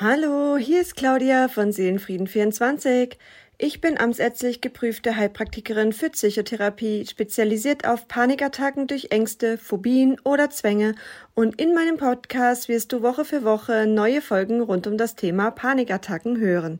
Hallo, hier ist Claudia von Seelenfrieden24. Ich bin amtsärztlich geprüfte Heilpraktikerin für Psychotherapie, spezialisiert auf Panikattacken durch Ängste, Phobien oder Zwänge und in meinem Podcast wirst du Woche für Woche neue Folgen rund um das Thema Panikattacken hören.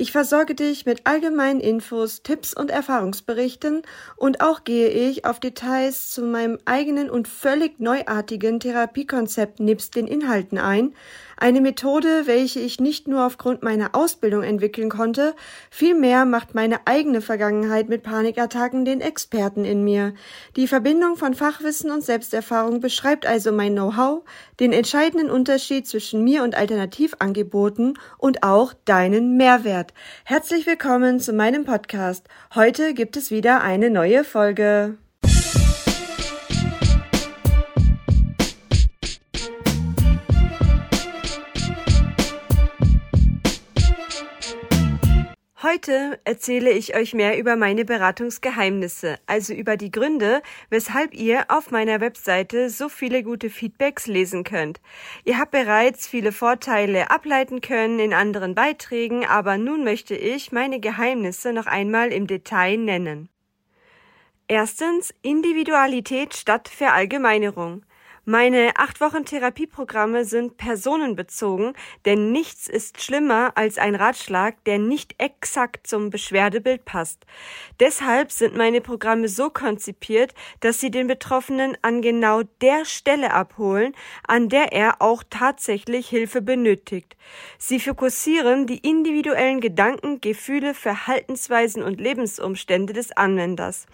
Ich versorge dich mit allgemeinen Infos, Tipps und Erfahrungsberichten und auch gehe ich auf Details zu meinem eigenen und völlig neuartigen Therapiekonzept nebst den Inhalten ein, eine Methode, welche ich nicht nur aufgrund meiner Ausbildung entwickeln konnte, vielmehr macht meine eigene Vergangenheit mit Panikattacken den Experten in mir. Die Verbindung von Fachwissen und Selbsterfahrung beschreibt also mein Know-how, den entscheidenden Unterschied zwischen mir und Alternativangeboten und auch deinen Mehrwert. Herzlich willkommen zu meinem Podcast. Heute gibt es wieder eine neue Folge. Heute erzähle ich euch mehr über meine Beratungsgeheimnisse, also über die Gründe, weshalb ihr auf meiner Webseite so viele gute Feedbacks lesen könnt. Ihr habt bereits viele Vorteile ableiten können in anderen Beiträgen, aber nun möchte ich meine Geheimnisse noch einmal im Detail nennen. Erstens Individualität statt Verallgemeinerung. Meine acht Wochen Therapieprogramme sind personenbezogen, denn nichts ist schlimmer als ein Ratschlag, der nicht exakt zum Beschwerdebild passt. Deshalb sind meine Programme so konzipiert, dass sie den Betroffenen an genau der Stelle abholen, an der er auch tatsächlich Hilfe benötigt. Sie fokussieren die individuellen Gedanken, Gefühle, Verhaltensweisen und Lebensumstände des Anwenders.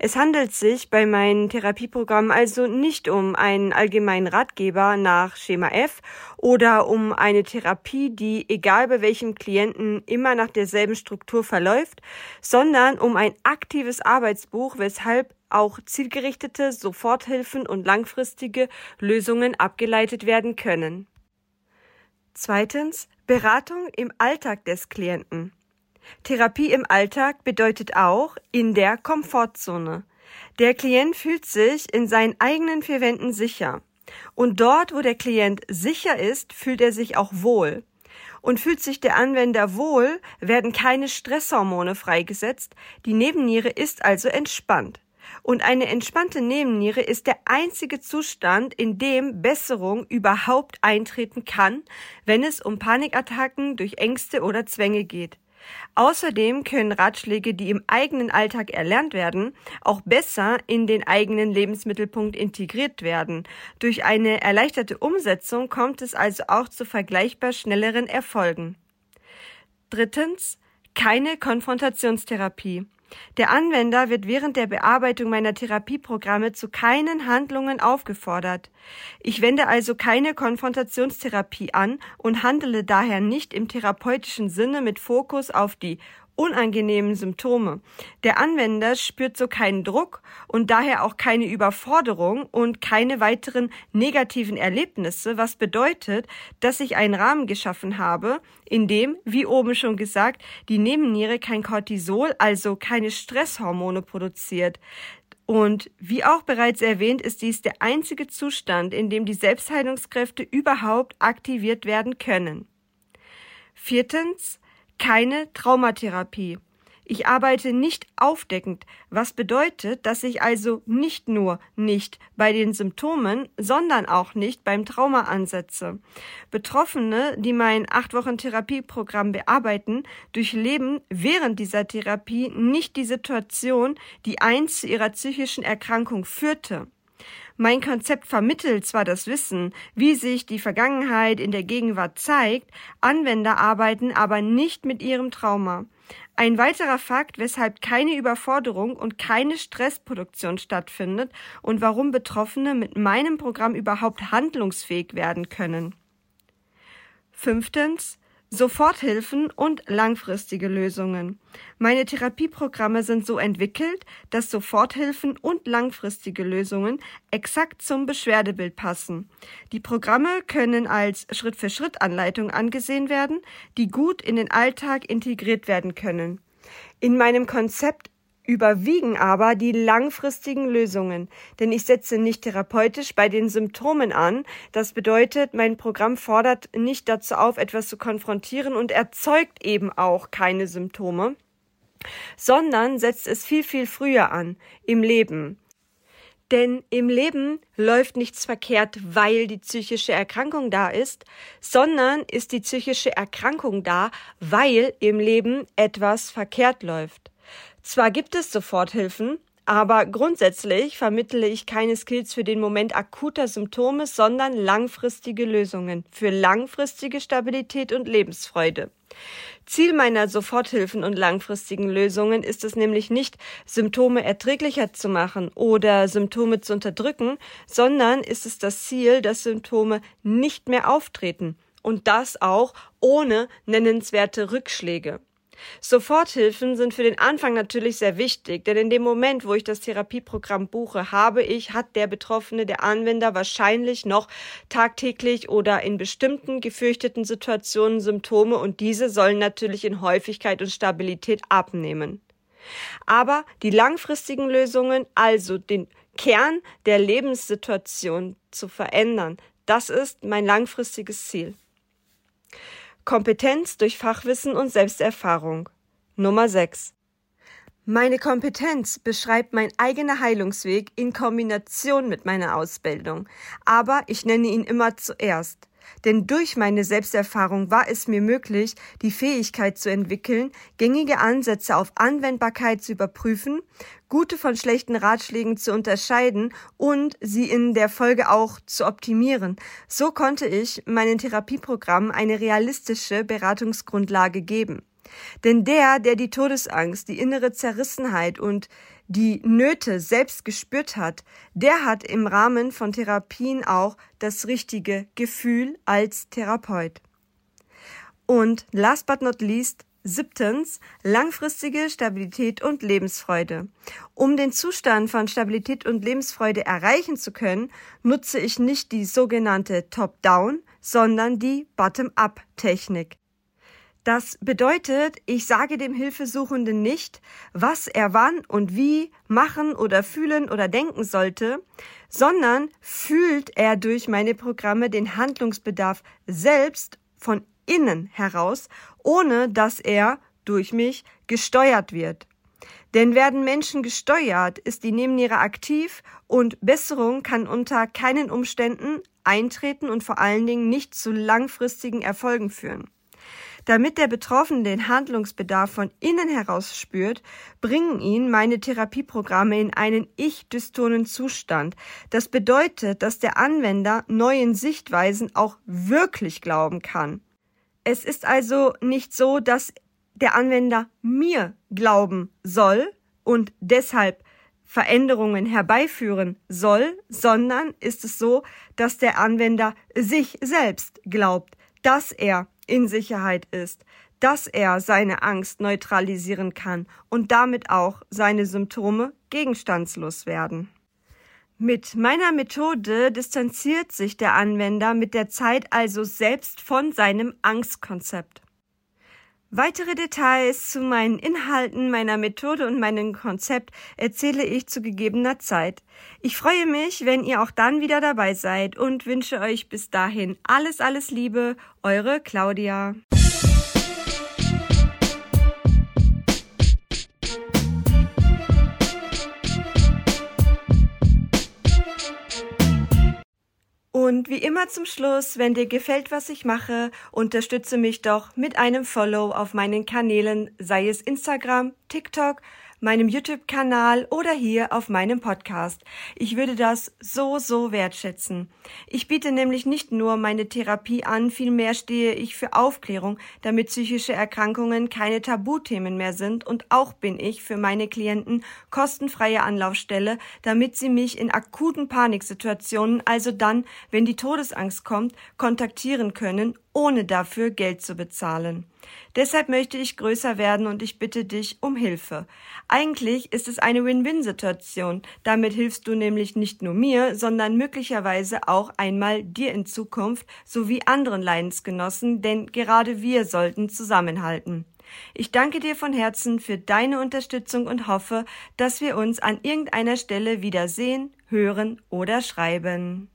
Es handelt sich bei meinen Therapieprogrammen also nicht um einen allgemeinen Ratgeber nach Schema F oder um eine Therapie, die egal bei welchem Klienten immer nach derselben Struktur verläuft, sondern um ein aktives Arbeitsbuch, weshalb auch zielgerichtete Soforthilfen und langfristige Lösungen abgeleitet werden können. Zweitens Beratung im Alltag des Klienten. Therapie im Alltag bedeutet auch in der Komfortzone. Der Klient fühlt sich in seinen eigenen vier Wänden sicher. Und dort, wo der Klient sicher ist, fühlt er sich auch wohl. Und fühlt sich der Anwender wohl, werden keine Stresshormone freigesetzt, die Nebenniere ist also entspannt. Und eine entspannte Nebenniere ist der einzige Zustand, in dem Besserung überhaupt eintreten kann, wenn es um Panikattacken durch Ängste oder Zwänge geht. Außerdem können Ratschläge, die im eigenen Alltag erlernt werden, auch besser in den eigenen Lebensmittelpunkt integriert werden. Durch eine erleichterte Umsetzung kommt es also auch zu vergleichbar schnelleren Erfolgen. Drittens, keine Konfrontationstherapie. Der Anwender wird während der Bearbeitung meiner Therapieprogramme zu keinen Handlungen aufgefordert. Ich wende also keine Konfrontationstherapie an und handele daher nicht im therapeutischen Sinne mit Fokus auf die unangenehmen Symptome. Der Anwender spürt so keinen Druck und daher auch keine Überforderung und keine weiteren negativen Erlebnisse, was bedeutet, dass ich einen Rahmen geschaffen habe, in dem, wie oben schon gesagt, die Nebenniere kein Cortisol, also keine Stresshormone produziert. Und wie auch bereits erwähnt, ist dies der einzige Zustand, in dem die Selbstheilungskräfte überhaupt aktiviert werden können. Viertens, keine Traumatherapie. Ich arbeite nicht aufdeckend, was bedeutet, dass ich also nicht nur nicht bei den Symptomen, sondern auch nicht beim Trauma ansetze. Betroffene, die mein acht Wochen Therapieprogramm bearbeiten, durchleben während dieser Therapie nicht die Situation, die einst zu ihrer psychischen Erkrankung führte. Mein Konzept vermittelt zwar das Wissen, wie sich die Vergangenheit in der Gegenwart zeigt, Anwender arbeiten aber nicht mit ihrem Trauma. Ein weiterer Fakt, weshalb keine Überforderung und keine Stressproduktion stattfindet und warum Betroffene mit meinem Programm überhaupt handlungsfähig werden können. Fünftens, Soforthilfen und langfristige Lösungen. Meine Therapieprogramme sind so entwickelt, dass Soforthilfen und langfristige Lösungen exakt zum Beschwerdebild passen. Die Programme können als Schritt-für-Schritt-Anleitung angesehen werden, die gut in den Alltag integriert werden können. In meinem Konzept überwiegen aber die langfristigen Lösungen, denn ich setze nicht therapeutisch bei den Symptomen an. Das bedeutet, mein Programm fordert nicht dazu auf, etwas zu konfrontieren und erzeugt eben auch keine Symptome, sondern setzt es viel, viel früher an im Leben. Denn im Leben läuft nichts verkehrt, weil die psychische Erkrankung da ist, sondern ist die psychische Erkrankung da, weil im Leben etwas verkehrt läuft. Zwar gibt es Soforthilfen, aber grundsätzlich vermittle ich keine Skills für den Moment akuter Symptome, sondern langfristige Lösungen für langfristige Stabilität und Lebensfreude. Ziel meiner Soforthilfen und langfristigen Lösungen ist es nämlich nicht, Symptome erträglicher zu machen oder Symptome zu unterdrücken, sondern ist es das Ziel, dass Symptome nicht mehr auftreten und das auch ohne nennenswerte Rückschläge. Soforthilfen sind für den Anfang natürlich sehr wichtig, denn in dem Moment, wo ich das Therapieprogramm buche, habe ich, hat der Betroffene, der Anwender wahrscheinlich noch tagtäglich oder in bestimmten gefürchteten Situationen Symptome und diese sollen natürlich in Häufigkeit und Stabilität abnehmen. Aber die langfristigen Lösungen, also den Kern der Lebenssituation zu verändern, das ist mein langfristiges Ziel. Kompetenz durch Fachwissen und Selbsterfahrung. Nummer 6. Meine Kompetenz beschreibt mein eigener Heilungsweg in Kombination mit meiner Ausbildung, aber ich nenne ihn immer zuerst. Denn durch meine Selbsterfahrung war es mir möglich, die Fähigkeit zu entwickeln, gängige Ansätze auf Anwendbarkeit zu überprüfen, gute von schlechten Ratschlägen zu unterscheiden und sie in der Folge auch zu optimieren. So konnte ich meinen Therapieprogrammen eine realistische Beratungsgrundlage geben. Denn der, der die Todesangst, die innere Zerrissenheit und die Nöte selbst gespürt hat, der hat im Rahmen von Therapien auch das richtige Gefühl als Therapeut. Und last but not least, Siebtens, langfristige Stabilität und Lebensfreude. Um den Zustand von Stabilität und Lebensfreude erreichen zu können, nutze ich nicht die sogenannte Top-Down, sondern die Bottom-Up-Technik. Das bedeutet, ich sage dem Hilfesuchenden nicht, was er wann und wie machen oder fühlen oder denken sollte, sondern fühlt er durch meine Programme den Handlungsbedarf selbst von innen heraus, ohne dass er durch mich gesteuert wird. Denn werden Menschen gesteuert, ist die Nebenniere aktiv und Besserung kann unter keinen Umständen eintreten und vor allen Dingen nicht zu langfristigen Erfolgen führen. Damit der Betroffene den Handlungsbedarf von innen heraus spürt, bringen ihn meine Therapieprogramme in einen ich-dystonen Zustand. Das bedeutet, dass der Anwender neuen Sichtweisen auch wirklich glauben kann. Es ist also nicht so, dass der Anwender mir glauben soll und deshalb Veränderungen herbeiführen soll, sondern ist es so, dass der Anwender sich selbst glaubt, dass er in Sicherheit ist, dass er seine Angst neutralisieren kann und damit auch seine Symptome gegenstandslos werden. Mit meiner Methode distanziert sich der Anwender mit der Zeit also selbst von seinem Angstkonzept. Weitere Details zu meinen Inhalten, meiner Methode und meinem Konzept erzähle ich zu gegebener Zeit. Ich freue mich, wenn ihr auch dann wieder dabei seid und wünsche euch bis dahin alles, alles Liebe, eure Claudia. Und wie immer zum Schluss, wenn dir gefällt, was ich mache, unterstütze mich doch mit einem Follow auf meinen Kanälen, sei es Instagram, TikTok meinem YouTube-Kanal oder hier auf meinem Podcast. Ich würde das so, so wertschätzen. Ich biete nämlich nicht nur meine Therapie an, vielmehr stehe ich für Aufklärung, damit psychische Erkrankungen keine Tabuthemen mehr sind und auch bin ich für meine Klienten kostenfreie Anlaufstelle, damit sie mich in akuten Paniksituationen, also dann, wenn die Todesangst kommt, kontaktieren können ohne dafür Geld zu bezahlen. Deshalb möchte ich größer werden und ich bitte dich um Hilfe. Eigentlich ist es eine Win-Win-Situation. Damit hilfst du nämlich nicht nur mir, sondern möglicherweise auch einmal dir in Zukunft sowie anderen Leidensgenossen, denn gerade wir sollten zusammenhalten. Ich danke dir von Herzen für deine Unterstützung und hoffe, dass wir uns an irgendeiner Stelle wieder sehen, hören oder schreiben.